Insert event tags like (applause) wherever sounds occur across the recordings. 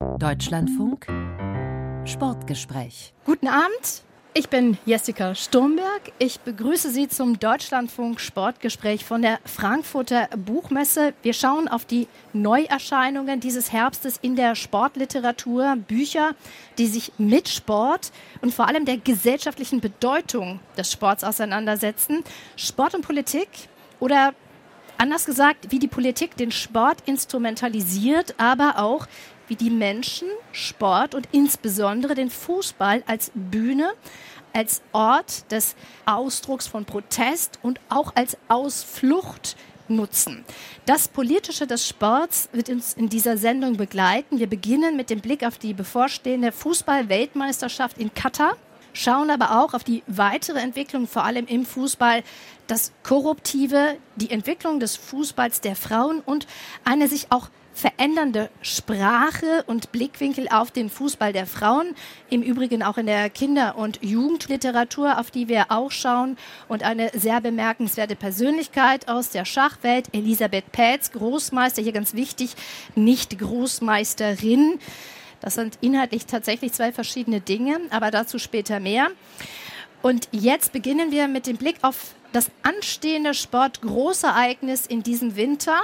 Deutschlandfunk Sportgespräch. Guten Abend. Ich bin Jessica Sturmberg. Ich begrüße Sie zum Deutschlandfunk Sportgespräch von der Frankfurter Buchmesse. Wir schauen auf die Neuerscheinungen dieses Herbstes in der Sportliteratur, Bücher, die sich mit Sport und vor allem der gesellschaftlichen Bedeutung des Sports auseinandersetzen. Sport und Politik oder anders gesagt, wie die Politik den Sport instrumentalisiert, aber auch wie die Menschen Sport und insbesondere den Fußball als Bühne, als Ort des Ausdrucks von Protest und auch als Ausflucht nutzen. Das Politische des Sports wird uns in dieser Sendung begleiten. Wir beginnen mit dem Blick auf die bevorstehende Fußball-Weltmeisterschaft in Katar, schauen aber auch auf die weitere Entwicklung, vor allem im Fußball, das Korruptive, die Entwicklung des Fußballs der Frauen und eine sich auch verändernde Sprache und Blickwinkel auf den Fußball der Frauen. Im Übrigen auch in der Kinder- und Jugendliteratur, auf die wir auch schauen. Und eine sehr bemerkenswerte Persönlichkeit aus der Schachwelt, Elisabeth Pätz, Großmeister, hier ganz wichtig, nicht Großmeisterin. Das sind inhaltlich tatsächlich zwei verschiedene Dinge, aber dazu später mehr. Und jetzt beginnen wir mit dem Blick auf das anstehende Sportgroßereignis in diesem Winter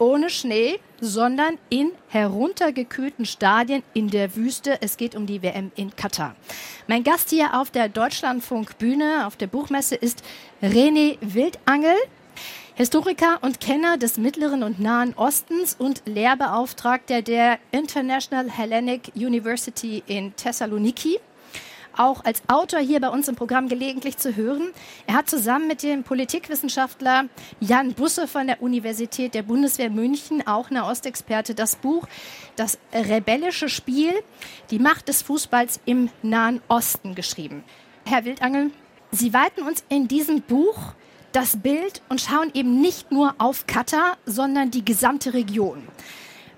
ohne Schnee, sondern in heruntergekühlten Stadien in der Wüste. Es geht um die WM in Katar. Mein Gast hier auf der Deutschlandfunk-Bühne, auf der Buchmesse, ist René Wildangel. Historiker und Kenner des Mittleren und Nahen Ostens und Lehrbeauftragter der International Hellenic University in Thessaloniki auch als Autor hier bei uns im Programm gelegentlich zu hören. Er hat zusammen mit dem Politikwissenschaftler Jan Busse von der Universität der Bundeswehr München, auch eine Ostexperte, das Buch Das rebellische Spiel, die Macht des Fußballs im Nahen Osten geschrieben. Herr Wildangel, Sie weiten uns in diesem Buch das Bild und schauen eben nicht nur auf Katar, sondern die gesamte Region.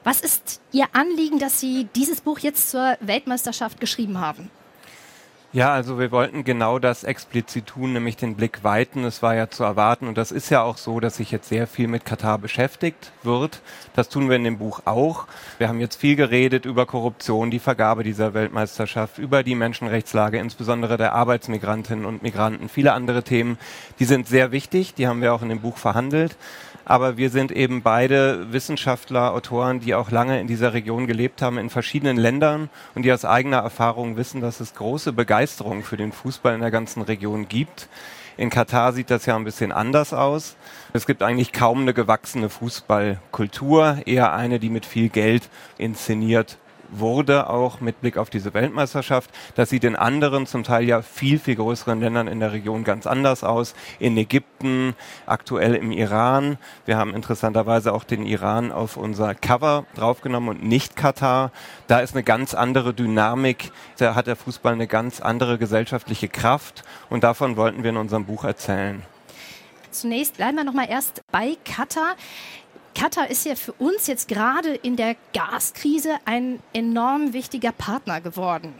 Was ist Ihr Anliegen, dass Sie dieses Buch jetzt zur Weltmeisterschaft geschrieben haben? Ja, also wir wollten genau das explizit tun, nämlich den Blick weiten. Es war ja zu erwarten und das ist ja auch so, dass sich jetzt sehr viel mit Katar beschäftigt wird. Das tun wir in dem Buch auch. Wir haben jetzt viel geredet über Korruption, die Vergabe dieser Weltmeisterschaft, über die Menschenrechtslage, insbesondere der Arbeitsmigrantinnen und Migranten, viele andere Themen. Die sind sehr wichtig, die haben wir auch in dem Buch verhandelt aber wir sind eben beide Wissenschaftler, Autoren, die auch lange in dieser Region gelebt haben, in verschiedenen Ländern und die aus eigener Erfahrung wissen, dass es große Begeisterung für den Fußball in der ganzen Region gibt. In Katar sieht das ja ein bisschen anders aus. Es gibt eigentlich kaum eine gewachsene Fußballkultur, eher eine, die mit viel Geld inszeniert wurde, auch mit Blick auf diese Weltmeisterschaft. Das sieht in anderen, zum Teil ja viel, viel größeren Ländern in der Region ganz anders aus. In Ägypten, aktuell im Iran. Wir haben interessanterweise auch den Iran auf unser Cover draufgenommen und nicht Katar. Da ist eine ganz andere Dynamik. Da hat der Fußball eine ganz andere gesellschaftliche Kraft und davon wollten wir in unserem Buch erzählen. Zunächst bleiben wir noch mal erst bei Katar. Katar ist ja für uns jetzt gerade in der Gaskrise ein enorm wichtiger Partner geworden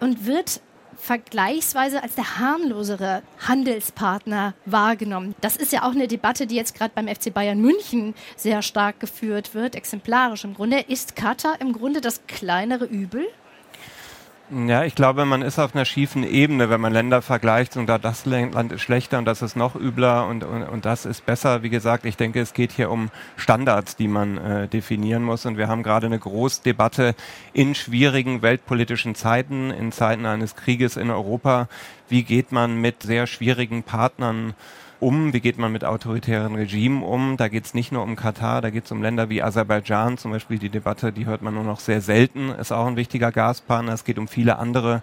und wird vergleichsweise als der harmlosere Handelspartner wahrgenommen. Das ist ja auch eine Debatte, die jetzt gerade beim FC Bayern München sehr stark geführt wird, exemplarisch im Grunde. Ist Katar im Grunde das kleinere Übel? Ja, ich glaube, man ist auf einer schiefen Ebene, wenn man Länder vergleicht und da das Land ist schlechter und das ist noch übler und, und, und das ist besser. Wie gesagt, ich denke, es geht hier um Standards, die man äh, definieren muss und wir haben gerade eine Großdebatte in schwierigen weltpolitischen Zeiten, in Zeiten eines Krieges in Europa. Wie geht man mit sehr schwierigen Partnern um? Wie geht man mit autoritären Regimen um? Da geht es nicht nur um Katar, da geht es um Länder wie Aserbaidschan, zum Beispiel die Debatte, die hört man nur noch sehr selten, ist auch ein wichtiger Gaspartner. Es geht um viele andere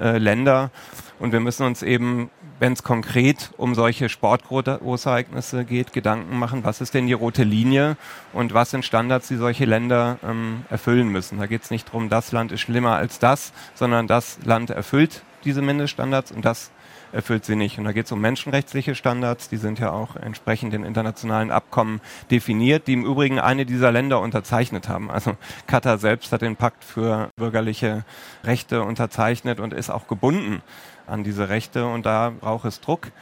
äh, Länder. Und wir müssen uns eben, wenn es konkret um solche Sportgroßereignisse geht, Gedanken machen, was ist denn die rote Linie und was sind Standards, die solche Länder ähm, erfüllen müssen. Da geht es nicht darum, das Land ist schlimmer als das, sondern das Land erfüllt diese Mindeststandards und das erfüllt sie nicht. Und da geht es um menschenrechtliche Standards, die sind ja auch entsprechend in internationalen Abkommen definiert, die im Übrigen eine dieser Länder unterzeichnet haben. Also Katar selbst hat den Pakt für bürgerliche Rechte unterzeichnet und ist auch gebunden an diese Rechte und da braucht es Druck.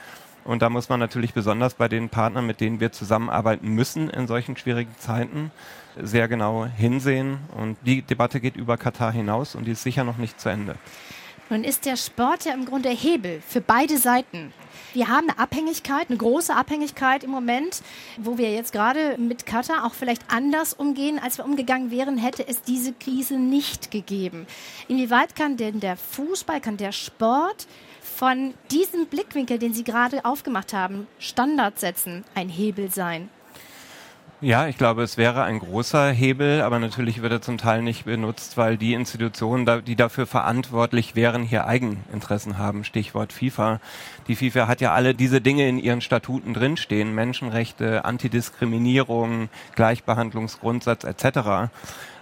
Und da muss man natürlich besonders bei den Partnern, mit denen wir zusammenarbeiten müssen in solchen schwierigen Zeiten, sehr genau hinsehen. Und die Debatte geht über Katar hinaus und die ist sicher noch nicht zu Ende. Nun ist der Sport ja im Grunde Hebel für beide Seiten. Wir haben eine Abhängigkeit, eine große Abhängigkeit im Moment, wo wir jetzt gerade mit Katar auch vielleicht anders umgehen, als wir umgegangen wären, hätte es diese Krise nicht gegeben. Inwieweit kann denn der Fußball, kann der Sport von diesem Blickwinkel, den Sie gerade aufgemacht haben, Standard setzen, ein Hebel sein? Ja, ich glaube, es wäre ein großer Hebel, aber natürlich wird er zum Teil nicht benutzt, weil die Institutionen, die dafür verantwortlich wären, hier Eigeninteressen haben. Stichwort FIFA. Die FIFA hat ja alle diese Dinge in ihren Statuten drinstehen. Menschenrechte, Antidiskriminierung, Gleichbehandlungsgrundsatz etc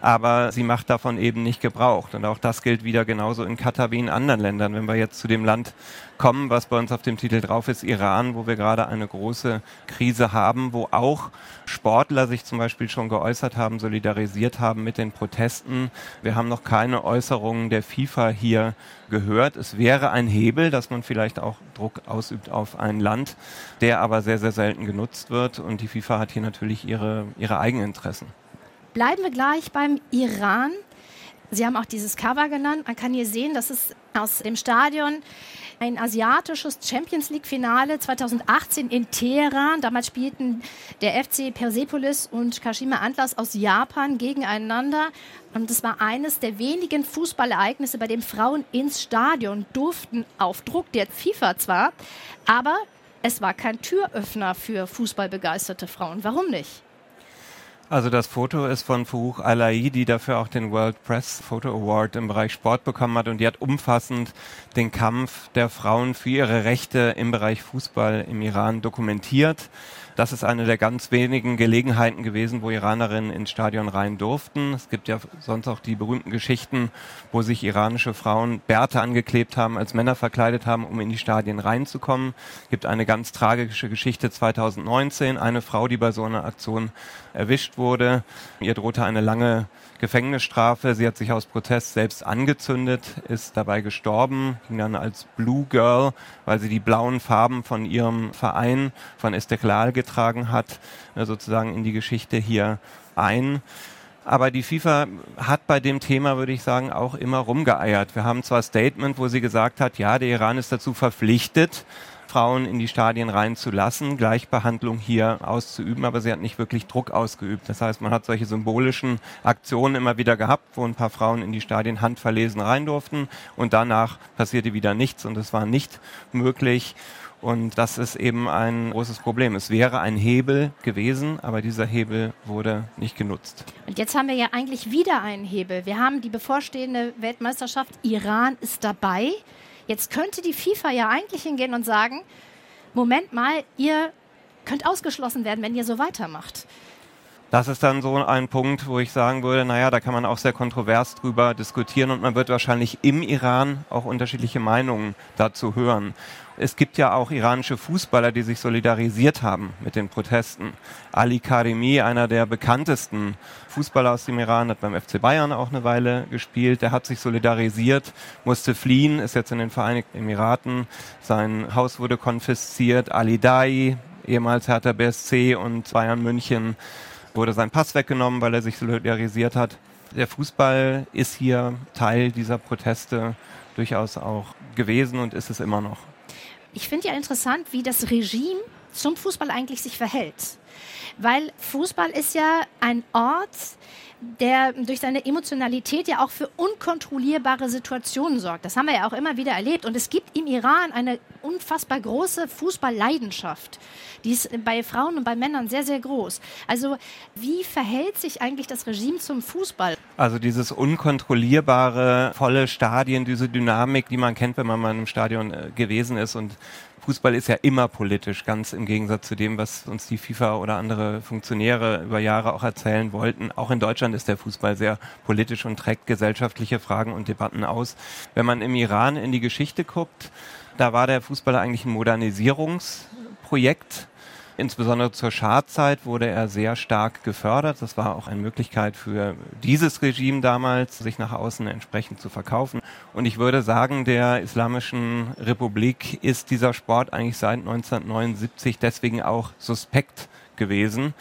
aber sie macht davon eben nicht Gebrauch. Und auch das gilt wieder genauso in Katar wie in anderen Ländern. Wenn wir jetzt zu dem Land kommen, was bei uns auf dem Titel drauf ist, Iran, wo wir gerade eine große Krise haben, wo auch Sportler sich zum Beispiel schon geäußert haben, solidarisiert haben mit den Protesten. Wir haben noch keine Äußerungen der FIFA hier gehört. Es wäre ein Hebel, dass man vielleicht auch Druck ausübt auf ein Land, der aber sehr, sehr selten genutzt wird. Und die FIFA hat hier natürlich ihre, ihre Eigeninteressen. Bleiben wir gleich beim Iran. Sie haben auch dieses Cover genannt. Man kann hier sehen, das ist aus dem Stadion ein asiatisches Champions League Finale 2018 in Teheran. Damals spielten der FC Persepolis und Kashima Antlers aus Japan gegeneinander. Und das war eines der wenigen Fußballereignisse, bei dem Frauen ins Stadion durften, auf Druck der FIFA zwar, aber es war kein Türöffner für fußballbegeisterte Frauen. Warum nicht? Also das Foto ist von Fuch Alai, die dafür auch den World Press Photo Award im Bereich Sport bekommen hat und die hat umfassend den Kampf der Frauen für ihre Rechte im Bereich Fußball im Iran dokumentiert. Das ist eine der ganz wenigen Gelegenheiten gewesen, wo Iranerinnen ins Stadion rein durften. Es gibt ja sonst auch die berühmten Geschichten, wo sich iranische Frauen Bärte angeklebt haben, als Männer verkleidet haben, um in die Stadien reinzukommen. Es gibt eine ganz tragische Geschichte 2019, eine Frau, die bei so einer Aktion erwischt wurde. Ihr drohte eine lange Gefängnisstrafe. Sie hat sich aus Protest selbst angezündet, ist dabei gestorben, ging dann als Blue Girl, weil sie die blauen Farben von ihrem Verein, von Esteklal getragen hat, äh, sozusagen in die Geschichte hier ein. Aber die FIFA hat bei dem Thema, würde ich sagen, auch immer rumgeeiert. Wir haben zwar Statement, wo sie gesagt hat, ja, der Iran ist dazu verpflichtet, Frauen in die Stadien reinzulassen, Gleichbehandlung hier auszuüben, aber sie hat nicht wirklich Druck ausgeübt. Das heißt, man hat solche symbolischen Aktionen immer wieder gehabt, wo ein paar Frauen in die Stadien handverlesen rein durften und danach passierte wieder nichts und es war nicht möglich. Und das ist eben ein großes Problem. Es wäre ein Hebel gewesen, aber dieser Hebel wurde nicht genutzt. Und jetzt haben wir ja eigentlich wieder einen Hebel. Wir haben die bevorstehende Weltmeisterschaft. Iran ist dabei. Jetzt könnte die FIFA ja eigentlich hingehen und sagen, Moment mal, ihr könnt ausgeschlossen werden, wenn ihr so weitermacht. Das ist dann so ein Punkt, wo ich sagen würde, naja, da kann man auch sehr kontrovers drüber diskutieren und man wird wahrscheinlich im Iran auch unterschiedliche Meinungen dazu hören. Es gibt ja auch iranische Fußballer, die sich solidarisiert haben mit den Protesten. Ali Karimi, einer der bekanntesten Fußballer aus dem Iran, hat beim FC Bayern auch eine Weile gespielt. Der hat sich solidarisiert, musste fliehen, ist jetzt in den Vereinigten Emiraten. Sein Haus wurde konfisziert. Ali Dai, ehemals Hertha BSC und Bayern München, wurde sein Pass weggenommen, weil er sich solidarisiert hat. Der Fußball ist hier Teil dieser Proteste durchaus auch gewesen und ist es immer noch. Ich finde ja interessant, wie das Regime zum Fußball eigentlich sich verhält. Weil Fußball ist ja ein Ort, der durch seine Emotionalität ja auch für unkontrollierbare Situationen sorgt. Das haben wir ja auch immer wieder erlebt. Und es gibt im Iran eine unfassbar große Fußballleidenschaft. Die ist bei Frauen und bei Männern sehr, sehr groß. Also wie verhält sich eigentlich das Regime zum Fußball? Also dieses unkontrollierbare, volle Stadien, diese Dynamik, die man kennt, wenn man mal im Stadion äh, gewesen ist und Fußball ist ja immer politisch, ganz im Gegensatz zu dem, was uns die FIFA oder andere Funktionäre über Jahre auch erzählen wollten. Auch in Deutschland ist der Fußball sehr politisch und trägt gesellschaftliche Fragen und Debatten aus. Wenn man im Iran in die Geschichte guckt, da war der Fußball eigentlich ein Modernisierungsprojekt Insbesondere zur Schadzeit wurde er sehr stark gefördert. Das war auch eine Möglichkeit für dieses Regime damals, sich nach außen entsprechend zu verkaufen. Und ich würde sagen, der Islamischen Republik ist dieser Sport eigentlich seit 1979 deswegen auch suspekt gewesen.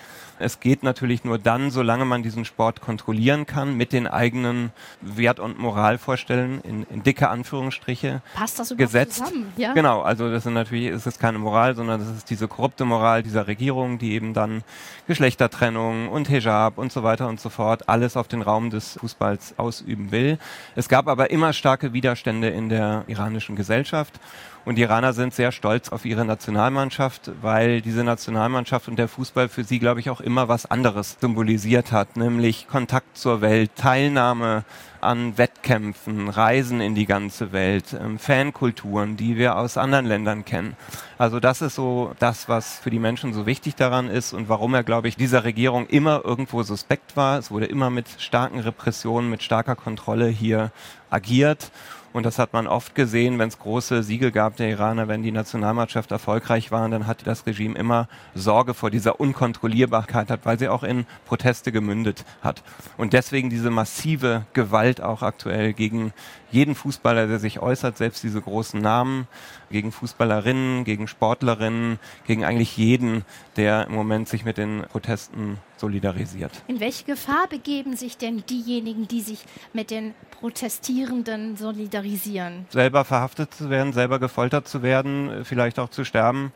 Es geht natürlich nur dann, solange man diesen Sport kontrollieren kann, mit den eigenen Wert- und Moralvorstellungen in, in dicke Anführungsstriche Passt das überhaupt gesetzt. zusammen? Ja? Genau, also das sind natürlich, ist es keine Moral, sondern das ist diese korrupte Moral dieser Regierung, die eben dann Geschlechtertrennung und Hijab und so weiter und so fort alles auf den Raum des Fußballs ausüben will. Es gab aber immer starke Widerstände in der iranischen Gesellschaft und die Iraner sind sehr stolz auf ihre Nationalmannschaft, weil diese Nationalmannschaft und der Fußball für sie, glaube ich, auch immer was anderes symbolisiert hat, nämlich Kontakt zur Welt, Teilnahme an Wettkämpfen, Reisen in die ganze Welt, ähm, Fankulturen, die wir aus anderen Ländern kennen. Also das ist so das, was für die Menschen so wichtig daran ist und warum er, glaube ich, dieser Regierung immer irgendwo suspekt war. Es wurde immer mit starken Repressionen, mit starker Kontrolle hier agiert. Und das hat man oft gesehen, wenn es große Siege gab der Iraner, wenn die Nationalmannschaft erfolgreich war, dann hatte das Regime immer Sorge vor dieser Unkontrollierbarkeit hat, weil sie auch in Proteste gemündet hat. Und deswegen diese massive Gewalt auch aktuell gegen jeden Fußballer, der sich äußert, selbst diese großen Namen, gegen Fußballerinnen, gegen Sportlerinnen, gegen eigentlich jeden, der im Moment sich mit den Protesten solidarisiert. In welche Gefahr begeben sich denn diejenigen, die sich mit den Protestierenden solidarisieren? Selber verhaftet zu werden, selber gefoltert zu werden, vielleicht auch zu sterben.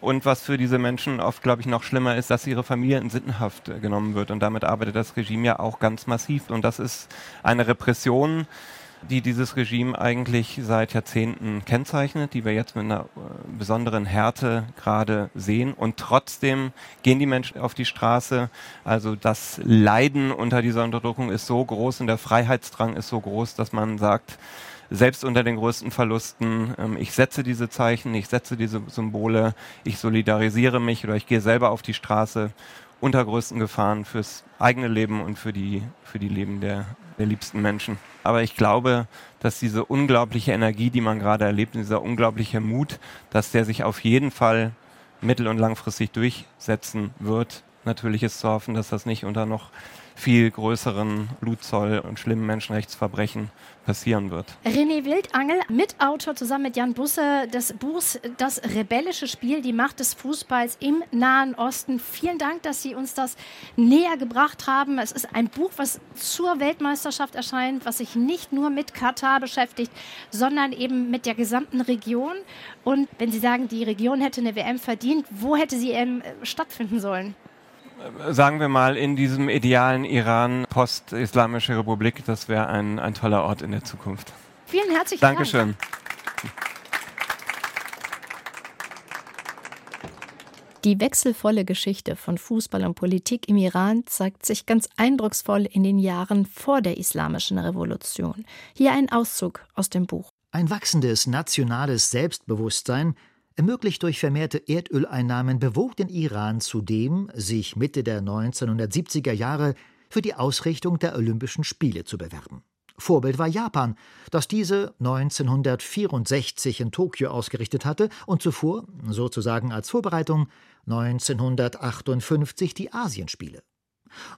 Und was für diese Menschen oft, glaube ich, noch schlimmer ist, dass ihre Familie in Sittenhaft genommen wird. Und damit arbeitet das Regime ja auch ganz massiv. Und das ist eine Repression, die dieses Regime eigentlich seit Jahrzehnten kennzeichnet, die wir jetzt mit einer äh, besonderen Härte gerade sehen. Und trotzdem gehen die Menschen auf die Straße. Also das Leiden unter dieser Unterdrückung ist so groß und der Freiheitsdrang ist so groß, dass man sagt, selbst unter den größten Verlusten, ähm, ich setze diese Zeichen, ich setze diese Symbole, ich solidarisiere mich oder ich gehe selber auf die Straße unter größten Gefahren fürs eigene Leben und für die, für die Leben der, der liebsten Menschen. Aber ich glaube, dass diese unglaubliche Energie, die man gerade erlebt, dieser unglaubliche Mut, dass der sich auf jeden Fall mittel- und langfristig durchsetzen wird. Natürlich ist zu hoffen, dass das nicht unter noch viel größeren Blutzoll und schlimmen Menschenrechtsverbrechen passieren wird. René Wildangel, Mitautor zusammen mit Jan Busse des Buchs Das rebellische Spiel, die Macht des Fußballs im Nahen Osten. Vielen Dank, dass Sie uns das näher gebracht haben. Es ist ein Buch, was zur Weltmeisterschaft erscheint, was sich nicht nur mit Katar beschäftigt, sondern eben mit der gesamten Region. Und wenn Sie sagen, die Region hätte eine WM verdient, wo hätte sie ähm, stattfinden sollen? Sagen wir mal, in diesem idealen Iran, post-Islamische Republik, das wäre ein, ein toller Ort in der Zukunft. Vielen herzlichen Dankeschön. Dank. Die wechselvolle Geschichte von Fußball und Politik im Iran zeigt sich ganz eindrucksvoll in den Jahren vor der Islamischen Revolution. Hier ein Auszug aus dem Buch. Ein wachsendes nationales Selbstbewusstsein ermöglicht durch vermehrte Erdöleinnahmen bewog den Iran zudem, sich Mitte der 1970er Jahre für die Ausrichtung der Olympischen Spiele zu bewerben. Vorbild war Japan, das diese 1964 in Tokio ausgerichtet hatte und zuvor, sozusagen als Vorbereitung, 1958 die Asienspiele.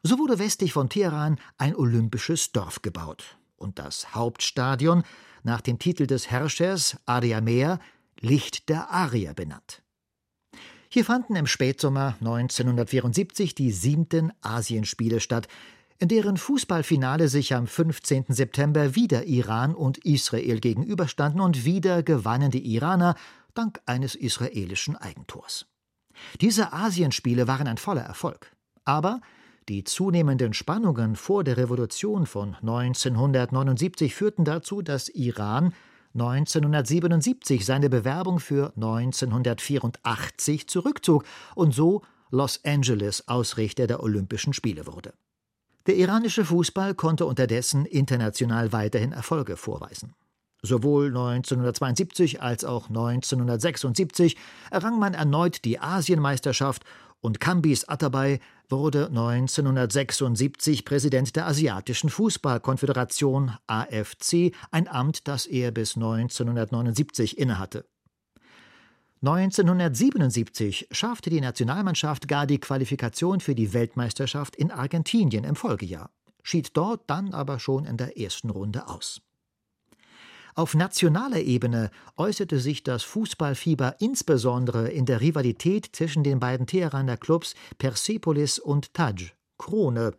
So wurde westlich von Teheran ein olympisches Dorf gebaut und das Hauptstadion nach dem Titel des Herrschers Ariamea Licht der Arier benannt. Hier fanden im Spätsommer 1974 die siebten Asienspiele statt, in deren Fußballfinale sich am 15. September wieder Iran und Israel gegenüberstanden und wieder gewannen die Iraner dank eines israelischen Eigentors. Diese Asienspiele waren ein voller Erfolg. Aber die zunehmenden Spannungen vor der Revolution von 1979 führten dazu, dass Iran 1977 seine Bewerbung für 1984 zurückzog und so Los Angeles Ausrichter der Olympischen Spiele wurde. Der iranische Fußball konnte unterdessen international weiterhin Erfolge vorweisen. Sowohl 1972 als auch 1976 errang man erneut die Asienmeisterschaft und Kambis Atabay wurde 1976 Präsident der Asiatischen Fußballkonföderation AFC, ein Amt, das er bis 1979 innehatte. 1977 schaffte die Nationalmannschaft gar die Qualifikation für die Weltmeisterschaft in Argentinien im Folgejahr, schied dort dann aber schon in der ersten Runde aus. Auf nationaler Ebene äußerte sich das Fußballfieber insbesondere in der Rivalität zwischen den beiden Teheraner Clubs Persepolis und Taj, Krone,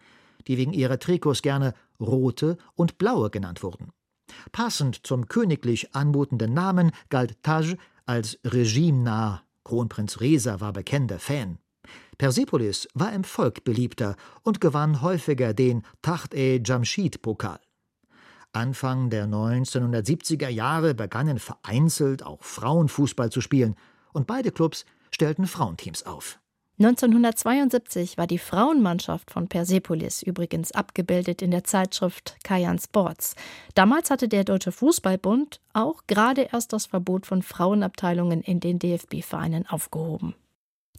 die wegen ihrer Trikots gerne rote und blaue genannt wurden. Passend zum königlich anmutenden Namen galt Taj als regimenah. Kronprinz Reza war bekennender Fan. Persepolis war im Volk beliebter und gewann häufiger den Tacht-e-Jamshid-Pokal. Anfang der 1970er Jahre begannen vereinzelt auch Frauenfußball zu spielen und beide Clubs stellten Frauenteams auf. 1972 war die Frauenmannschaft von Persepolis übrigens abgebildet in der Zeitschrift Kajan Sports. Damals hatte der Deutsche Fußballbund auch gerade erst das Verbot von Frauenabteilungen in den DFB-Vereinen aufgehoben.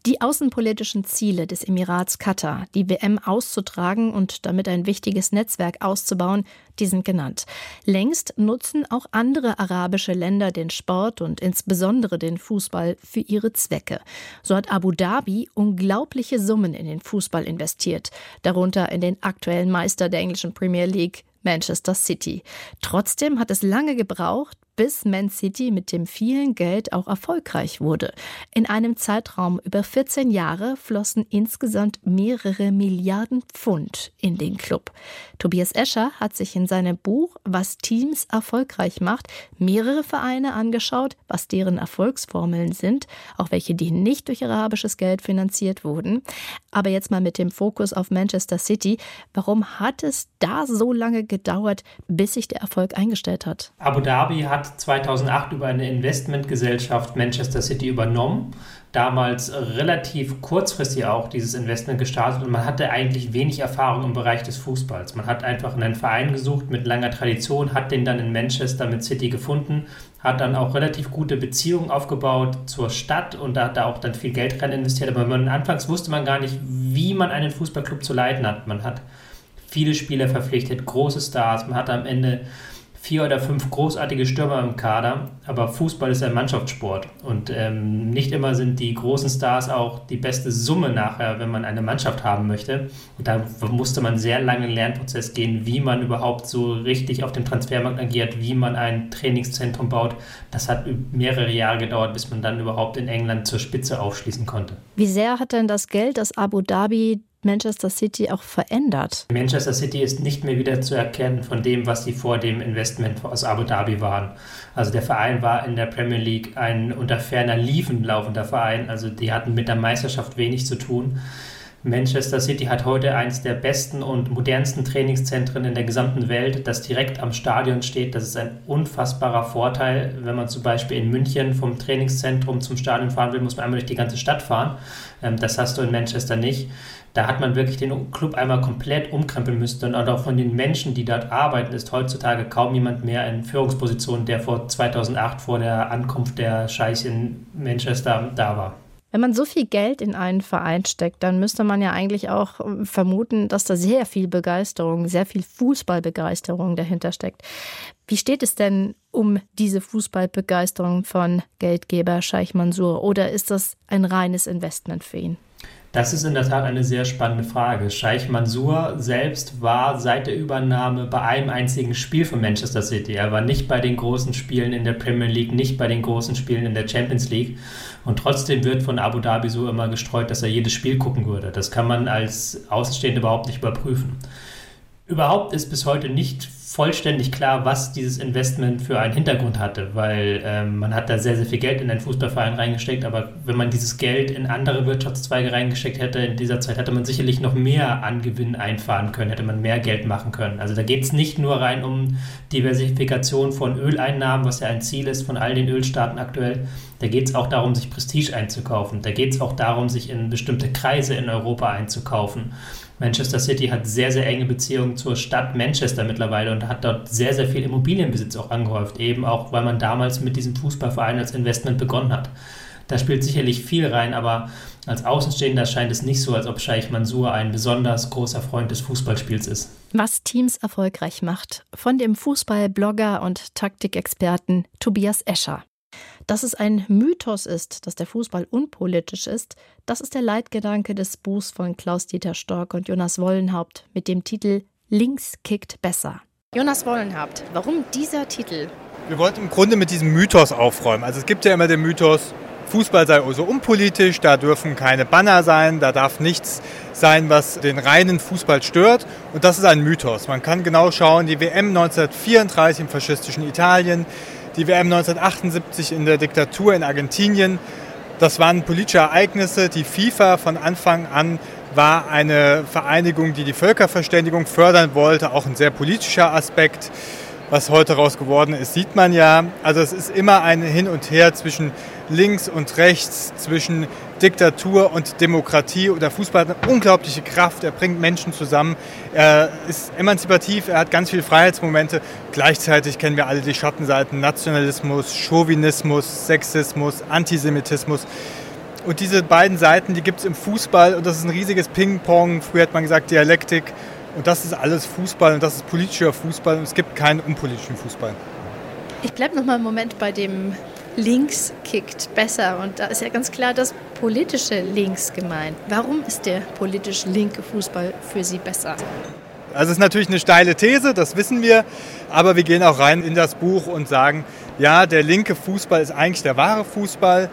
Die außenpolitischen Ziele des Emirats Katar, die WM auszutragen und damit ein wichtiges Netzwerk auszubauen, die sind genannt. Längst nutzen auch andere arabische Länder den Sport und insbesondere den Fußball für ihre Zwecke. So hat Abu Dhabi unglaubliche Summen in den Fußball investiert, darunter in den aktuellen Meister der englischen Premier League, Manchester City. Trotzdem hat es lange gebraucht, bis Man City mit dem vielen Geld auch erfolgreich wurde. In einem Zeitraum über 14 Jahre flossen insgesamt mehrere Milliarden Pfund in den Club. Tobias Escher hat sich in seinem Buch Was Teams erfolgreich macht mehrere Vereine angeschaut, was deren Erfolgsformeln sind, auch welche, die nicht durch arabisches Geld finanziert wurden. Aber jetzt mal mit dem Fokus auf Manchester City. Warum hat es da so lange gedauert, bis sich der Erfolg eingestellt hat? Abu Dhabi hat 2008 über eine Investmentgesellschaft Manchester City übernommen. Damals relativ kurzfristig auch dieses Investment gestartet und man hatte eigentlich wenig Erfahrung im Bereich des Fußballs. Man hat einfach einen Verein gesucht mit langer Tradition, hat den dann in Manchester mit City gefunden, hat dann auch relativ gute Beziehungen aufgebaut zur Stadt und da hat da auch dann viel Geld rein investiert. Aber man, anfangs wusste man gar nicht, wie man einen Fußballclub zu leiten hat. Man hat viele Spieler verpflichtet, große Stars. Man hat am Ende vier oder fünf großartige Stürmer im Kader, aber Fußball ist ein Mannschaftssport und ähm, nicht immer sind die großen Stars auch die beste Summe nachher, wenn man eine Mannschaft haben möchte. Und da musste man sehr lange Lernprozess gehen, wie man überhaupt so richtig auf dem Transfermarkt agiert, wie man ein Trainingszentrum baut. Das hat mehrere Jahre gedauert, bis man dann überhaupt in England zur Spitze aufschließen konnte. Wie sehr hat denn das Geld, das Abu Dhabi Manchester City auch verändert? Manchester City ist nicht mehr wieder zu erkennen von dem, was sie vor dem Investment aus Abu Dhabi waren. Also der Verein war in der Premier League ein unter ferner Liefen laufender Verein. Also die hatten mit der Meisterschaft wenig zu tun. Manchester City hat heute eines der besten und modernsten Trainingszentren in der gesamten Welt, das direkt am Stadion steht. Das ist ein unfassbarer Vorteil. Wenn man zum Beispiel in München vom Trainingszentrum zum Stadion fahren will, muss man einmal durch die ganze Stadt fahren. Ähm, das hast du in Manchester nicht da hat man wirklich den Club einmal komplett umkrempeln müssen. Und auch von den Menschen, die dort arbeiten, ist heutzutage kaum jemand mehr in Führungspositionen, der vor 2008, vor der Ankunft der Scheichs in Manchester da war. Wenn man so viel Geld in einen Verein steckt, dann müsste man ja eigentlich auch vermuten, dass da sehr viel Begeisterung, sehr viel Fußballbegeisterung dahinter steckt. Wie steht es denn um diese Fußballbegeisterung von Geldgeber Scheich Mansur oder ist das ein reines Investment für ihn? Das ist in der Tat eine sehr spannende Frage. Scheich Mansour selbst war seit der Übernahme bei einem einzigen Spiel von Manchester City. Er war nicht bei den großen Spielen in der Premier League, nicht bei den großen Spielen in der Champions League. Und trotzdem wird von Abu Dhabi so immer gestreut, dass er jedes Spiel gucken würde. Das kann man als Außenstehende überhaupt nicht überprüfen. Überhaupt ist bis heute nicht vollständig klar, was dieses Investment für einen Hintergrund hatte, weil ähm, man hat da sehr, sehr viel Geld in einen Fußballverein reingesteckt, aber wenn man dieses Geld in andere Wirtschaftszweige reingesteckt hätte, in dieser Zeit hätte man sicherlich noch mehr an Gewinn einfahren können, hätte man mehr Geld machen können. Also da geht es nicht nur rein um Diversifikation von Öleinnahmen, was ja ein Ziel ist von all den Ölstaaten aktuell, da geht es auch darum, sich Prestige einzukaufen, da geht es auch darum, sich in bestimmte Kreise in Europa einzukaufen. Manchester City hat sehr, sehr enge Beziehungen zur Stadt Manchester mittlerweile und hat dort sehr, sehr viel Immobilienbesitz auch angehäuft, eben auch, weil man damals mit diesem Fußballverein als Investment begonnen hat. Da spielt sicherlich viel rein, aber als Außenstehender scheint es nicht so, als ob Scheich Mansour ein besonders großer Freund des Fußballspiels ist. Was Teams erfolgreich macht, von dem Fußballblogger und Taktikexperten Tobias Escher. Dass es ein Mythos ist, dass der Fußball unpolitisch ist, das ist der Leitgedanke des Buchs von Klaus-Dieter Stork und Jonas Wollenhaupt mit dem Titel Links kickt besser. Jonas Wollenhaupt, warum dieser Titel? Wir wollten im Grunde mit diesem Mythos aufräumen. Also es gibt ja immer den Mythos, Fußball sei so unpolitisch, da dürfen keine Banner sein, da darf nichts sein, was den reinen Fußball stört. Und das ist ein Mythos. Man kann genau schauen, die WM 1934 im faschistischen Italien, die WM 1978 in der Diktatur in Argentinien, das waren politische Ereignisse. Die FIFA von Anfang an war eine Vereinigung, die die Völkerverständigung fördern wollte, auch ein sehr politischer Aspekt was heute raus geworden ist, sieht man ja. Also es ist immer ein Hin und Her zwischen links und rechts, zwischen Diktatur und Demokratie. Und der Fußball hat eine unglaubliche Kraft. Er bringt Menschen zusammen. Er ist emanzipativ. Er hat ganz viele Freiheitsmomente. Gleichzeitig kennen wir alle die Schattenseiten. Nationalismus, Chauvinismus, Sexismus, Antisemitismus. Und diese beiden Seiten, die gibt es im Fußball. Und das ist ein riesiges Ping-Pong. Früher hat man gesagt Dialektik. Und das ist alles Fußball und das ist politischer Fußball und es gibt keinen unpolitischen Fußball. Ich bleibe noch mal einen Moment bei dem Links kickt besser. Und da ist ja ganz klar das politische Links gemeint. Warum ist der politisch linke Fußball für Sie besser? Also es ist natürlich eine steile These, das wissen wir, aber wir gehen auch rein in das Buch und sagen, ja, der linke Fußball ist eigentlich der wahre Fußball.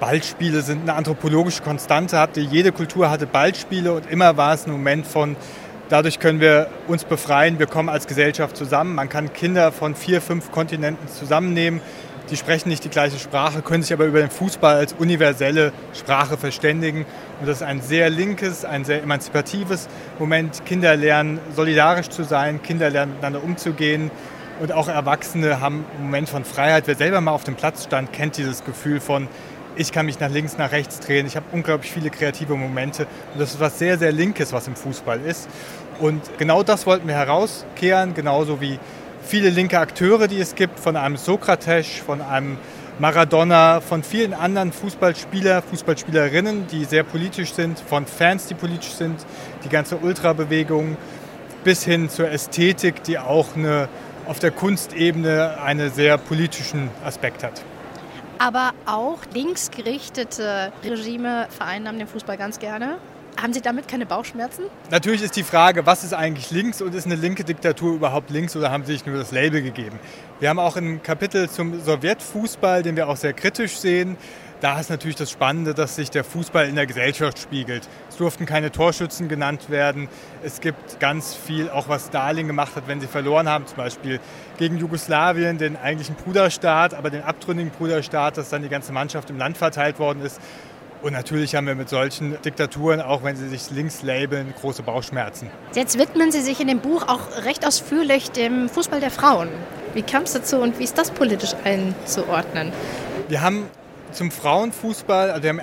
Ballspiele sind eine anthropologische Konstante, hatte jede Kultur hatte Ballspiele und immer war es ein Moment von Dadurch können wir uns befreien. Wir kommen als Gesellschaft zusammen. Man kann Kinder von vier, fünf Kontinenten zusammennehmen. Die sprechen nicht die gleiche Sprache, können sich aber über den Fußball als universelle Sprache verständigen. Und das ist ein sehr linkes, ein sehr emanzipatives Moment. Kinder lernen, solidarisch zu sein, Kinder lernen, miteinander umzugehen. Und auch Erwachsene haben einen Moment von Freiheit. Wer selber mal auf dem Platz stand, kennt dieses Gefühl von, ich kann mich nach links, nach rechts drehen. Ich habe unglaublich viele kreative Momente. Und das ist was sehr, sehr Linkes, was im Fußball ist. Und genau das wollten wir herauskehren, genauso wie viele linke Akteure, die es gibt, von einem Sokrates, von einem Maradona, von vielen anderen Fußballspieler, Fußballspielerinnen, die sehr politisch sind, von Fans, die politisch sind, die ganze Ultrabewegung, bis hin zur Ästhetik, die auch eine, auf der Kunstebene einen sehr politischen Aspekt hat. Aber auch linksgerichtete Regime vereinnahmen den Fußball ganz gerne. Haben Sie damit keine Bauchschmerzen? Natürlich ist die Frage, was ist eigentlich links und ist eine linke Diktatur überhaupt links oder haben Sie sich nur das Label gegeben? Wir haben auch ein Kapitel zum Sowjetfußball, den wir auch sehr kritisch sehen. Da ist natürlich das Spannende, dass sich der Fußball in der Gesellschaft spiegelt. Es durften keine Torschützen genannt werden. Es gibt ganz viel, auch was Stalin gemacht hat, wenn sie verloren haben, zum Beispiel gegen Jugoslawien, den eigentlichen Bruderstaat, aber den abtrünnigen Bruderstaat, dass dann die ganze Mannschaft im Land verteilt worden ist. Und natürlich haben wir mit solchen Diktaturen, auch wenn sie sich links labeln, große Bauchschmerzen. Jetzt widmen Sie sich in dem Buch auch recht ausführlich dem Fußball der Frauen. Wie kam es dazu und wie ist das politisch einzuordnen? Wir haben zum Frauenfußball, also wir haben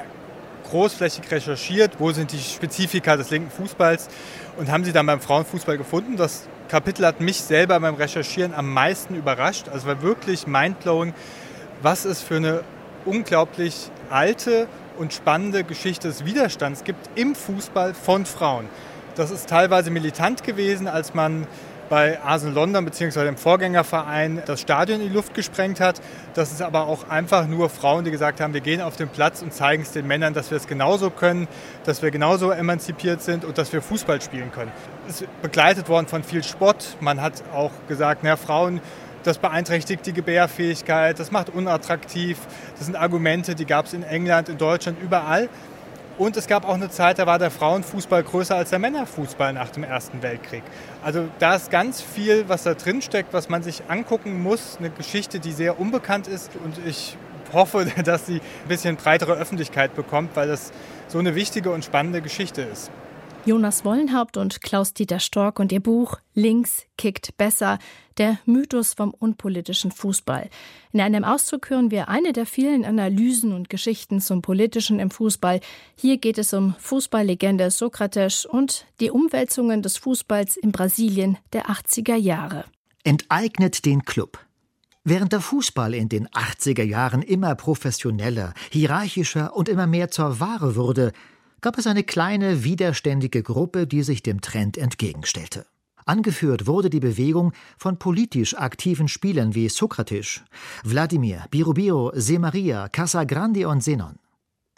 großflächig recherchiert, wo sind die Spezifika des linken Fußballs und haben sie dann beim Frauenfußball gefunden. Das Kapitel hat mich selber beim Recherchieren am meisten überrascht. Also war wirklich mindblowing, was es für eine unglaublich alte und spannende Geschichte des Widerstands gibt im Fußball von Frauen. Das ist teilweise militant gewesen, als man bei Arsenal London bzw. dem Vorgängerverein das Stadion in die Luft gesprengt hat. Das ist aber auch einfach nur Frauen, die gesagt haben, wir gehen auf den Platz und zeigen es den Männern, dass wir es genauso können, dass wir genauso emanzipiert sind und dass wir Fußball spielen können. Es ist begleitet worden von viel Spott. Man hat auch gesagt, na, Frauen das beeinträchtigt die Gebärfähigkeit, das macht unattraktiv. Das sind Argumente, die gab es in England, in Deutschland, überall. Und es gab auch eine Zeit, da war der Frauenfußball größer als der Männerfußball nach dem Ersten Weltkrieg. Also da ist ganz viel, was da drin steckt, was man sich angucken muss. Eine Geschichte, die sehr unbekannt ist. Und ich hoffe, (laughs) dass sie ein bisschen breitere Öffentlichkeit bekommt, weil das so eine wichtige und spannende Geschichte ist. Jonas Wollenhaupt und Klaus-Dieter Stork und ihr Buch Links kickt besser, der Mythos vom unpolitischen Fußball. In einem Auszug hören wir eine der vielen Analysen und Geschichten zum Politischen im Fußball. Hier geht es um Fußballlegende Sokrates und die Umwälzungen des Fußballs in Brasilien der 80er Jahre. Enteignet den Club. Während der Fußball in den 80er Jahren immer professioneller, hierarchischer und immer mehr zur Ware wurde, gab es eine kleine, widerständige Gruppe, die sich dem Trend entgegenstellte. Angeführt wurde die Bewegung von politisch aktiven Spielern wie Sokrates, Wladimir, Birubiru, Semaria, Casagrande und Zenon.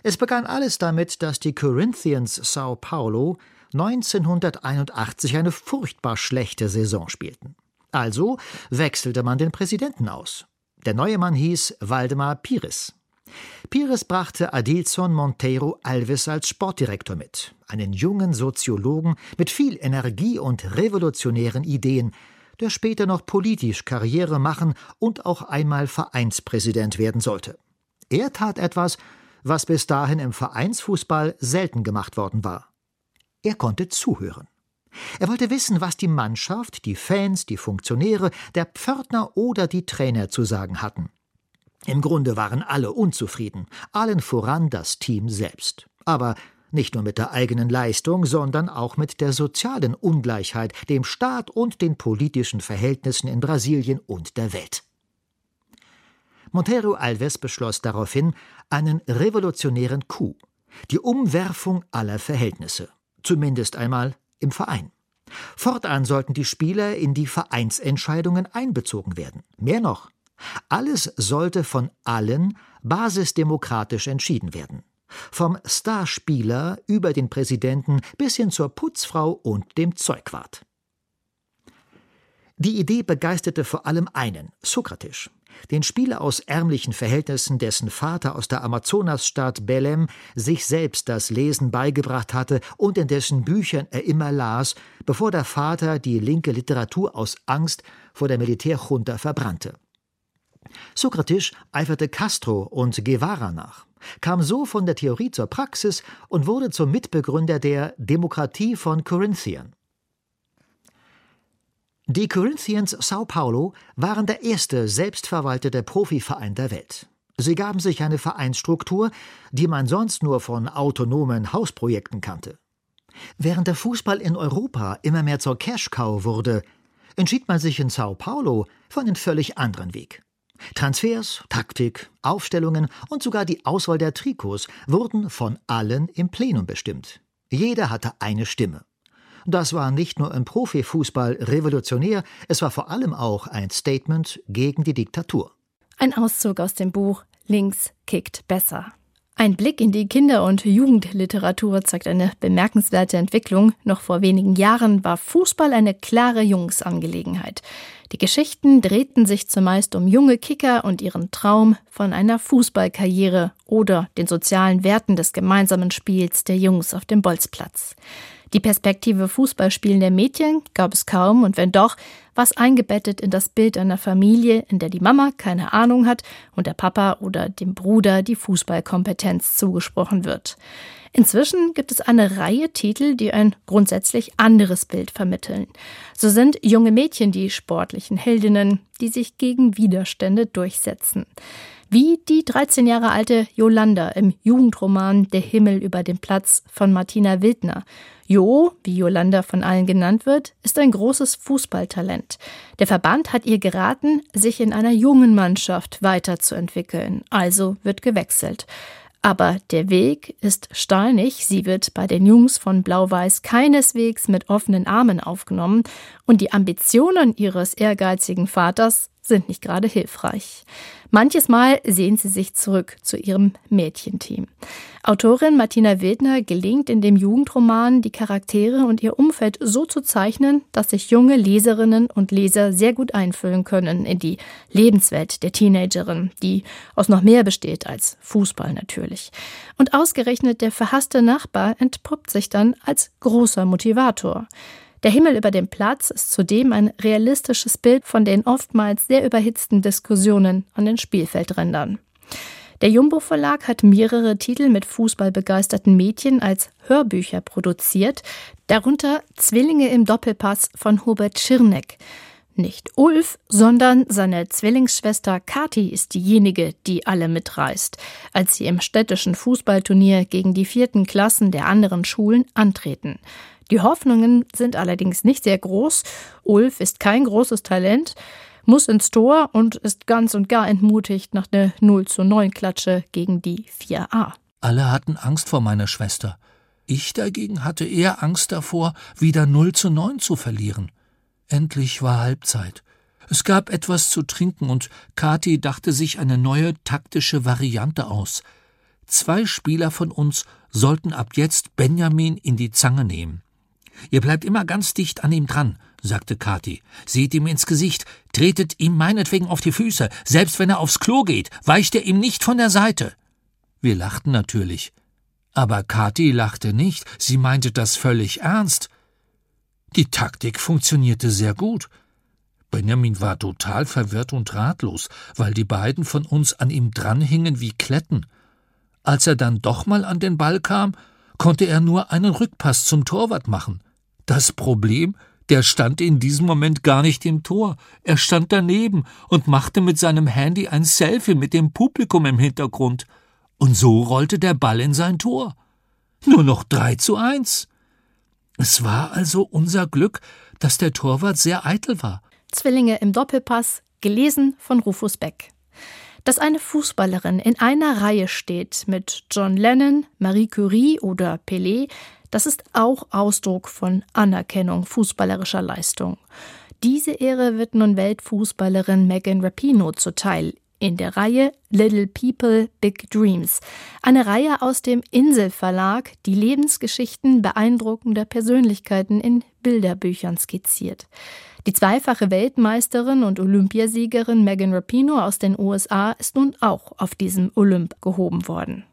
Es begann alles damit, dass die Corinthians Sao Paulo 1981 eine furchtbar schlechte Saison spielten. Also wechselte man den Präsidenten aus. Der neue Mann hieß Waldemar Pires. Pires brachte Adilson Monteiro Alves als Sportdirektor mit, einen jungen Soziologen mit viel Energie und revolutionären Ideen, der später noch politisch Karriere machen und auch einmal Vereinspräsident werden sollte. Er tat etwas, was bis dahin im Vereinsfußball selten gemacht worden war. Er konnte zuhören. Er wollte wissen, was die Mannschaft, die Fans, die Funktionäre, der Pförtner oder die Trainer zu sagen hatten. Im Grunde waren alle unzufrieden, allen voran das Team selbst. Aber nicht nur mit der eigenen Leistung, sondern auch mit der sozialen Ungleichheit, dem Staat und den politischen Verhältnissen in Brasilien und der Welt. Monteiro Alves beschloss daraufhin einen revolutionären Coup, die Umwerfung aller Verhältnisse, zumindest einmal im Verein. Fortan sollten die Spieler in die Vereinsentscheidungen einbezogen werden. Mehr noch, alles sollte von allen basisdemokratisch entschieden werden. Vom Starspieler über den Präsidenten bis hin zur Putzfrau und dem Zeugwart. Die Idee begeisterte vor allem einen, Sokrates, den Spieler aus ärmlichen Verhältnissen, dessen Vater aus der Amazonasstadt Belem sich selbst das Lesen beigebracht hatte und in dessen Büchern er immer las, bevor der Vater die linke Literatur aus Angst vor der Militärjunta verbrannte. Sokrates eiferte Castro und Guevara nach, kam so von der Theorie zur Praxis und wurde zum Mitbegründer der Demokratie von Corinthian. Die Corinthians Sao Paulo waren der erste selbstverwaltete Profiverein der Welt. Sie gaben sich eine Vereinsstruktur, die man sonst nur von autonomen Hausprojekten kannte. Während der Fußball in Europa immer mehr zur Cash-Cow wurde, entschied man sich in Sao Paulo für einen völlig anderen Weg. Transfers, Taktik, Aufstellungen und sogar die Auswahl der Trikots wurden von allen im Plenum bestimmt. Jeder hatte eine Stimme. Das war nicht nur im Profifußball revolutionär, es war vor allem auch ein Statement gegen die Diktatur. Ein Auszug aus dem Buch Links kickt besser. Ein Blick in die Kinder- und Jugendliteratur zeigt eine bemerkenswerte Entwicklung. Noch vor wenigen Jahren war Fußball eine klare Jungsangelegenheit. Die Geschichten drehten sich zumeist um junge Kicker und ihren Traum von einer Fußballkarriere oder den sozialen Werten des gemeinsamen Spiels der Jungs auf dem Bolzplatz. Die Perspektive Fußballspielender Mädchen gab es kaum und wenn doch, was eingebettet in das Bild einer Familie, in der die Mama keine Ahnung hat und der Papa oder dem Bruder die Fußballkompetenz zugesprochen wird. Inzwischen gibt es eine Reihe Titel, die ein grundsätzlich anderes Bild vermitteln. So sind junge Mädchen die sportlichen Heldinnen, die sich gegen Widerstände durchsetzen. Wie die 13 Jahre alte Yolanda im Jugendroman Der Himmel über dem Platz von Martina Wildner. Jo, wie Yolanda von allen genannt wird, ist ein großes Fußballtalent. Der Verband hat ihr geraten, sich in einer jungen Mannschaft weiterzuentwickeln, also wird gewechselt. Aber der Weg ist steinig, sie wird bei den Jungs von Blau-Weiß keineswegs mit offenen Armen aufgenommen und die Ambitionen ihres ehrgeizigen Vaters sind nicht gerade hilfreich. Manches Mal sehen sie sich zurück zu ihrem Mädchenteam. Autorin Martina Wildner gelingt in dem Jugendroman, die Charaktere und ihr Umfeld so zu zeichnen, dass sich junge Leserinnen und Leser sehr gut einfüllen können in die Lebenswelt der Teenagerin, die aus noch mehr besteht als Fußball natürlich. Und ausgerechnet der verhasste Nachbar entpuppt sich dann als großer Motivator. Der Himmel über dem Platz ist zudem ein realistisches Bild von den oftmals sehr überhitzten Diskussionen an den Spielfeldrändern. Der Jumbo Verlag hat mehrere Titel mit fußballbegeisterten Mädchen als Hörbücher produziert, darunter Zwillinge im Doppelpass von Hubert Schirneck. Nicht Ulf, sondern seine Zwillingsschwester Kati ist diejenige, die alle mitreißt, als sie im städtischen Fußballturnier gegen die vierten Klassen der anderen Schulen antreten. Die Hoffnungen sind allerdings nicht sehr groß. Ulf ist kein großes Talent, muss ins Tor und ist ganz und gar entmutigt nach der 0 zu 9 Klatsche gegen die 4a. Alle hatten Angst vor meiner Schwester. Ich dagegen hatte eher Angst davor, wieder 0 zu 9 zu verlieren. Endlich war Halbzeit. Es gab etwas zu trinken und Kathi dachte sich eine neue taktische Variante aus. Zwei Spieler von uns sollten ab jetzt Benjamin in die Zange nehmen. Ihr bleibt immer ganz dicht an ihm dran, sagte Kathi. Seht ihm ins Gesicht, tretet ihm meinetwegen auf die Füße, selbst wenn er aufs Klo geht, weicht er ihm nicht von der Seite. Wir lachten natürlich. Aber Kathi lachte nicht, sie meinte das völlig ernst. Die Taktik funktionierte sehr gut. Benjamin war total verwirrt und ratlos, weil die beiden von uns an ihm dranhingen wie Kletten. Als er dann doch mal an den Ball kam, konnte er nur einen Rückpass zum Torwart machen. Das Problem, der stand in diesem Moment gar nicht im Tor. Er stand daneben und machte mit seinem Handy ein Selfie mit dem Publikum im Hintergrund. Und so rollte der Ball in sein Tor. Nur noch drei zu eins. Es war also unser Glück, dass der Torwart sehr eitel war. Zwillinge im Doppelpass, gelesen von Rufus Beck. Dass eine Fußballerin in einer Reihe steht mit John Lennon, Marie Curie oder Pelé, das ist auch Ausdruck von Anerkennung fußballerischer Leistung. Diese Ehre wird nun Weltfußballerin Megan Rapinoe zuteil in der Reihe Little People, Big Dreams. Eine Reihe aus dem Inselverlag, die Lebensgeschichten beeindruckender Persönlichkeiten in Bilderbüchern skizziert. Die zweifache Weltmeisterin und Olympiasiegerin Megan Rapinoe aus den USA ist nun auch auf diesem Olymp gehoben worden.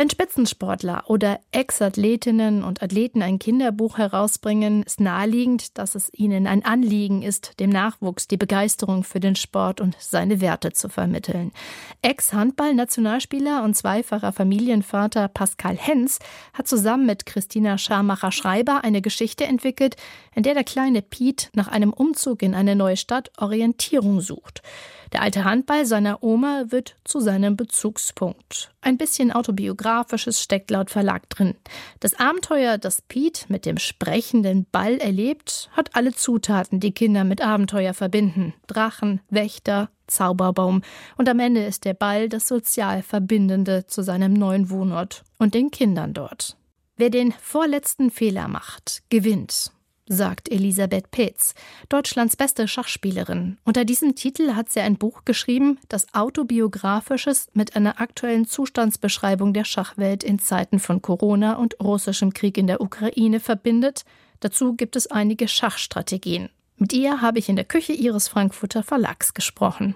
Wenn Spitzensportler oder Ex-Athletinnen und Athleten ein Kinderbuch herausbringen, ist naheliegend, dass es ihnen ein Anliegen ist, dem Nachwuchs die Begeisterung für den Sport und seine Werte zu vermitteln. Ex-Handball-Nationalspieler und zweifacher Familienvater Pascal Hens hat zusammen mit Christina Scharmacher-Schreiber eine Geschichte entwickelt, in der der kleine Piet nach einem Umzug in eine neue Stadt Orientierung sucht. Der alte Handball seiner Oma wird zu seinem Bezugspunkt. Ein bisschen autobiografisches steckt laut Verlag drin. Das Abenteuer, das Pete mit dem sprechenden Ball erlebt, hat alle Zutaten, die Kinder mit Abenteuer verbinden. Drachen, Wächter, Zauberbaum. Und am Ende ist der Ball das sozial Verbindende zu seinem neuen Wohnort und den Kindern dort. Wer den vorletzten Fehler macht, gewinnt sagt Elisabeth Petz, Deutschlands beste Schachspielerin. Unter diesem Titel hat sie ein Buch geschrieben, das autobiografisches mit einer aktuellen Zustandsbeschreibung der Schachwelt in Zeiten von Corona und russischem Krieg in der Ukraine verbindet. Dazu gibt es einige Schachstrategien. Mit ihr habe ich in der Küche ihres Frankfurter Verlags gesprochen.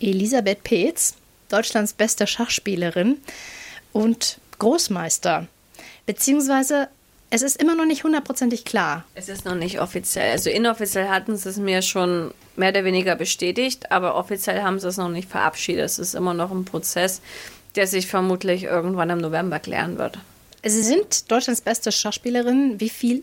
Elisabeth Petz, Deutschlands beste Schachspielerin und Großmeister, beziehungsweise es ist immer noch nicht hundertprozentig klar. Es ist noch nicht offiziell. Also inoffiziell hatten sie es mir schon mehr oder weniger bestätigt, aber offiziell haben sie es noch nicht verabschiedet. Es ist immer noch ein Prozess, der sich vermutlich irgendwann im November klären wird. Sie sind Deutschlands beste Schachspielerin. Wie viel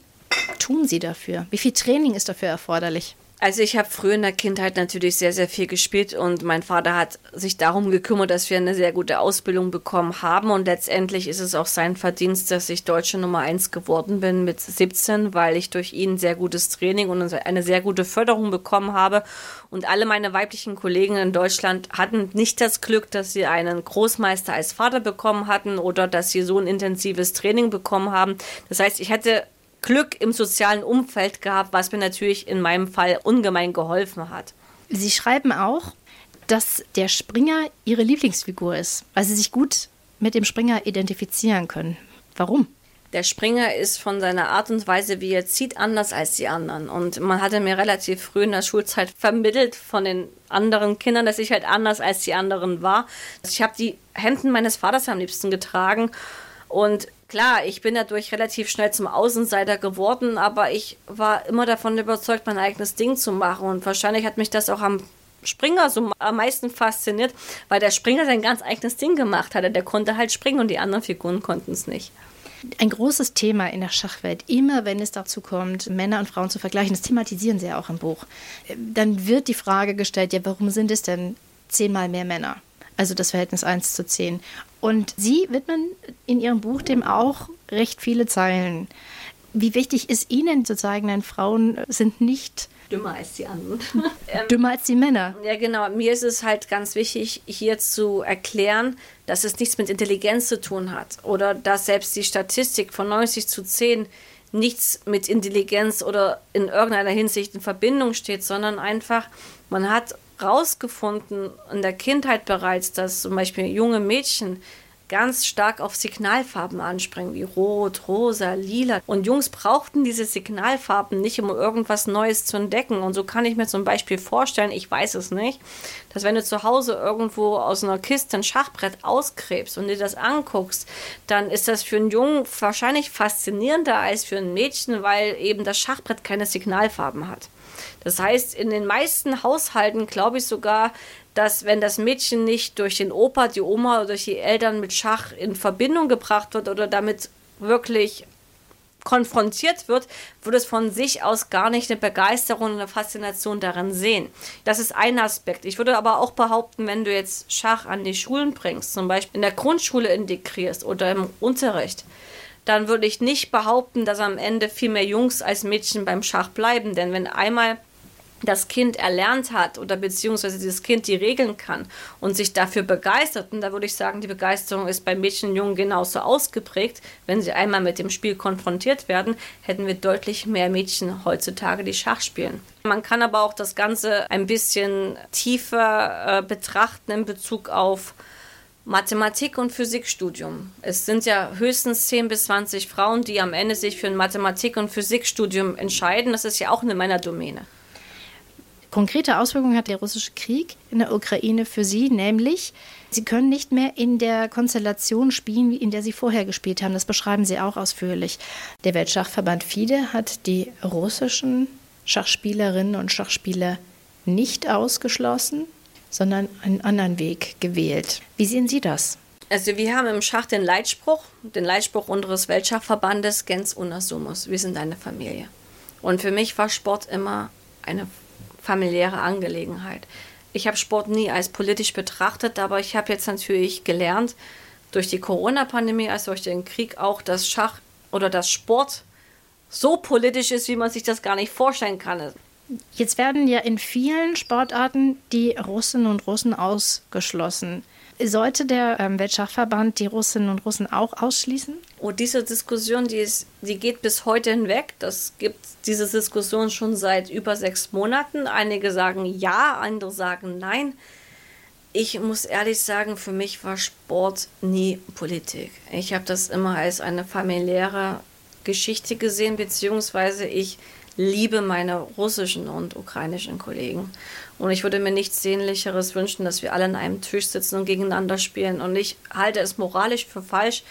tun Sie dafür? Wie viel Training ist dafür erforderlich? Also ich habe früher in der Kindheit natürlich sehr, sehr viel gespielt und mein Vater hat sich darum gekümmert, dass wir eine sehr gute Ausbildung bekommen haben und letztendlich ist es auch sein Verdienst, dass ich deutsche Nummer eins geworden bin mit 17, weil ich durch ihn sehr gutes Training und eine sehr gute Förderung bekommen habe und alle meine weiblichen Kollegen in Deutschland hatten nicht das Glück, dass sie einen Großmeister als Vater bekommen hatten oder dass sie so ein intensives Training bekommen haben. Das heißt, ich hätte Glück im sozialen Umfeld gehabt, was mir natürlich in meinem Fall ungemein geholfen hat. Sie schreiben auch, dass der Springer Ihre Lieblingsfigur ist, weil Sie sich gut mit dem Springer identifizieren können. Warum? Der Springer ist von seiner Art und Weise, wie er zieht, anders als die anderen. Und man hatte mir relativ früh in der Schulzeit vermittelt von den anderen Kindern, dass ich halt anders als die anderen war. Ich habe die Hemden meines Vaters am liebsten getragen und klar, ich bin dadurch relativ schnell zum Außenseiter geworden, aber ich war immer davon überzeugt, mein eigenes Ding zu machen. Und wahrscheinlich hat mich das auch am Springer so am meisten fasziniert, weil der Springer sein ganz eigenes Ding gemacht hatte. Der konnte halt springen und die anderen Figuren konnten es nicht. Ein großes Thema in der Schachwelt, immer wenn es dazu kommt, Männer und Frauen zu vergleichen, das thematisieren sie ja auch im Buch. Dann wird die Frage gestellt, ja, warum sind es denn zehnmal mehr Männer? Also das Verhältnis 1 zu 10. Und Sie widmen in Ihrem Buch dem auch recht viele Zeilen. Wie wichtig ist Ihnen zu zeigen, denn Frauen sind nicht dümmer als die anderen. (laughs) Ähm, dümmer als die Männer. Ja, genau. Mir ist es halt ganz wichtig, hier zu erklären, dass es nichts mit Intelligenz zu tun hat. Oder dass selbst die Statistik von 90 zu 10 nichts mit Intelligenz oder in irgendeiner Hinsicht in Verbindung steht, sondern einfach, man hat rausgefunden in der Kindheit bereits, dass zum Beispiel junge Mädchen ganz stark auf Signalfarben anspringen, wie Rot, Rosa, Lila. Und Jungs brauchten diese Signalfarben nicht, um irgendwas Neues zu entdecken. Und so kann ich mir zum Beispiel vorstellen, ich weiß es nicht, dass wenn du zu Hause irgendwo aus einer Kiste ein Schachbrett ausgräbst und dir das anguckst, dann ist das für einen Jungen wahrscheinlich faszinierender als für ein Mädchen, weil eben das Schachbrett keine Signalfarben hat. Das heißt, in den meisten Haushalten glaube ich sogar, dass wenn das Mädchen nicht durch den Opa, die Oma oder durch die Eltern mit Schach in Verbindung gebracht wird oder damit wirklich konfrontiert wird, wird es von sich aus gar nicht eine Begeisterung und eine Faszination darin sehen. Das ist ein Aspekt. Ich würde aber auch behaupten, wenn du jetzt Schach an die Schulen bringst, zum Beispiel in der Grundschule integrierst oder im Unterricht, dann würde ich nicht behaupten, dass am Ende viel mehr Jungs als Mädchen beim Schach bleiben. Denn wenn einmal das Kind erlernt hat oder beziehungsweise dieses Kind die Regeln kann und sich dafür begeistert. Und da würde ich sagen, die Begeisterung ist bei Mädchen und Jungen genauso ausgeprägt. Wenn sie einmal mit dem Spiel konfrontiert werden, hätten wir deutlich mehr Mädchen heutzutage, die Schach spielen. Man kann aber auch das Ganze ein bisschen tiefer äh, betrachten in Bezug auf Mathematik- und Physikstudium. Es sind ja höchstens 10 bis 20 Frauen, die am Ende sich für ein Mathematik- und Physikstudium entscheiden. Das ist ja auch eine Männerdomäne. Konkrete Auswirkungen hat der russische Krieg in der Ukraine für Sie, nämlich Sie können nicht mehr in der Konstellation spielen, in der Sie vorher gespielt haben. Das beschreiben Sie auch ausführlich. Der Weltschachverband FIDE hat die russischen Schachspielerinnen und Schachspieler nicht ausgeschlossen, sondern einen anderen Weg gewählt. Wie sehen Sie das? Also wir haben im Schach den Leitspruch, den Leitspruch unseres Weltschachverbandes Gens una sumus. Wir sind eine Familie. Und für mich war Sport immer eine familiäre Angelegenheit. Ich habe Sport nie als politisch betrachtet, aber ich habe jetzt natürlich gelernt, durch die Corona-Pandemie, als durch den Krieg auch, dass Schach oder das Sport so politisch ist, wie man sich das gar nicht vorstellen kann. Jetzt werden ja in vielen Sportarten die Russinnen und Russen ausgeschlossen. Sollte der ähm, Weltschachverband die Russinnen und Russen auch ausschließen? Oh, diese Diskussion, die, ist, die geht bis heute hinweg. Das gibt diese Diskussion schon seit über sechs Monaten. Einige sagen ja, andere sagen nein. Ich muss ehrlich sagen, für mich war Sport nie Politik. Ich habe das immer als eine familiäre Geschichte gesehen, beziehungsweise ich liebe meine russischen und ukrainischen Kollegen. Und ich würde mir nichts Sehnlicheres wünschen, dass wir alle an einem Tisch sitzen und gegeneinander spielen. Und ich halte es moralisch für falsch,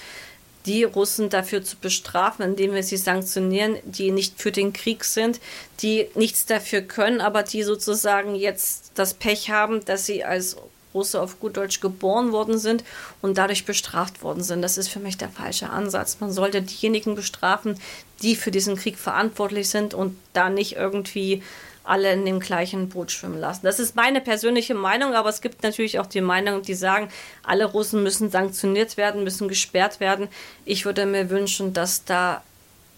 die Russen dafür zu bestrafen, indem wir sie sanktionieren, die nicht für den Krieg sind, die nichts dafür können, aber die sozusagen jetzt das Pech haben, dass sie als Russe auf gut Deutsch geboren worden sind und dadurch bestraft worden sind. Das ist für mich der falsche Ansatz. Man sollte diejenigen bestrafen, die für diesen Krieg verantwortlich sind und da nicht irgendwie alle in dem gleichen Boot schwimmen lassen. Das ist meine persönliche Meinung, aber es gibt natürlich auch die Meinung, die sagen, alle Russen müssen sanktioniert werden, müssen gesperrt werden. Ich würde mir wünschen, dass da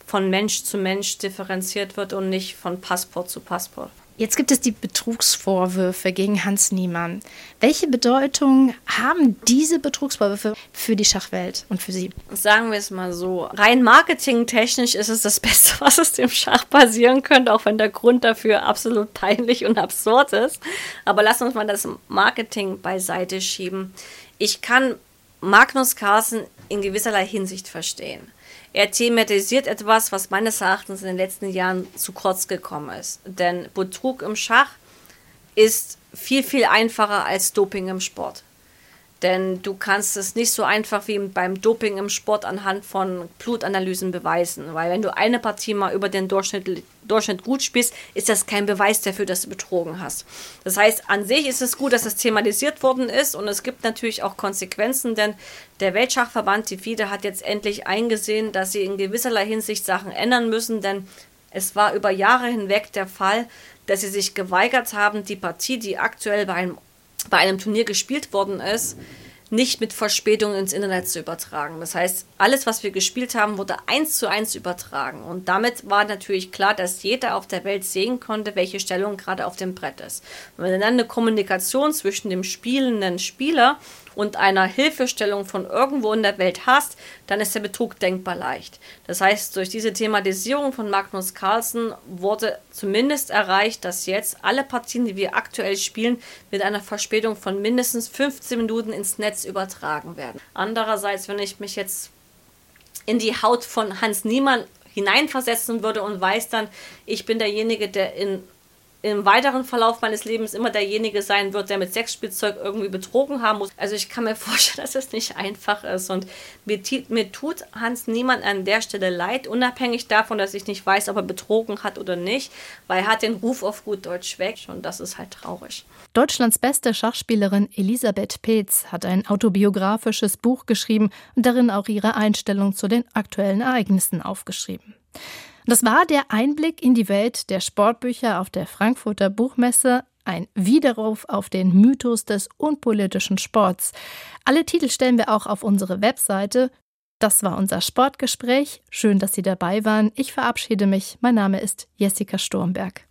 von Mensch zu Mensch differenziert wird und nicht von Passport zu Passport. Jetzt gibt es die Betrugsvorwürfe gegen Hans Niemann. Welche Bedeutung haben diese Betrugsvorwürfe für die Schachwelt und für Sie? Sagen wir es mal so. Rein marketingtechnisch ist es das (laughs) Beste, was es dem Schach passieren könnte, auch wenn der Grund dafür absolut peinlich und absurd ist. Aber lass uns mal das Marketing beiseite schieben. Ich kann Magnus Carlsen in gewisserlei Hinsicht verstehen. Er thematisiert etwas, was meines Erachtens in den letzten Jahren zu kurz gekommen ist. Denn Betrug im Schach ist viel, viel einfacher als Doping im Sport. Denn du kannst es nicht so einfach wie beim Doping im Sport anhand von Blutanalysen beweisen. Weil wenn du eine Partie mal über den Durchschnitt, Durchschnitt gut spielst, ist das kein Beweis dafür, dass du betrogen hast. Das heißt, an sich ist es gut, dass es thematisiert worden ist und es gibt natürlich auch Konsequenzen, denn der Weltschachverband, die FIDE, hat jetzt endlich eingesehen, dass sie in gewisserlei Hinsicht Sachen ändern müssen, denn es war über Jahre hinweg der Fall, dass sie sich geweigert haben, die Partie, die aktuell bei einem bei einem Turnier gespielt worden ist, nicht mit Verspätung ins Internet zu übertragen. Das heißt, alles, was wir gespielt haben, wurde eins zu eins übertragen. Und damit war natürlich klar, dass jeder auf der Welt sehen konnte, welche Stellung gerade auf dem Brett ist. Und wenn dann eine Kommunikation zwischen dem spielenden Spieler und einer Hilfestellung von irgendwo in der Welt hast, dann ist der Betrug denkbar leicht. Das heißt, durch diese Thematisierung von Magnus Carlsen wurde zumindest erreicht, dass jetzt alle Partien, die wir aktuell spielen, mit einer Verspätung von mindestens 15 Minuten ins Netz übertragen werden. Andererseits, wenn ich mich jetzt in die Haut von Hans Niemann hineinversetzen würde und weiß dann, ich bin derjenige, der in im weiteren Verlauf meines Lebens immer derjenige sein wird, der mit Sexspielzeug irgendwie betrogen haben muss. Also ich kann mir (laughs) vorstellen, dass es nicht einfach ist. Und mir, mir tut Hans niemand an der Stelle leid, unabhängig davon, dass ich nicht weiß, ob er betrogen hat oder nicht, weil er hat den Ruf auf gut Deutsch weg und das ist halt traurig. Deutschlands beste Schachspielerin Elisabeth Peetz hat ein autobiografisches Buch geschrieben und darin auch ihre Einstellung zu den aktuellen Ereignissen aufgeschrieben. Das war der Einblick in die Welt der Sportbücher auf der Frankfurter Buchmesse, ein Widerruf auf den Mythos des unpolitischen Sports. Alle Titel stellen wir auch auf unsere Webseite. Das war unser Sportgespräch. Schön, dass Sie dabei waren. Ich verabschiede mich. Mein Name ist Jessica Sturmberg.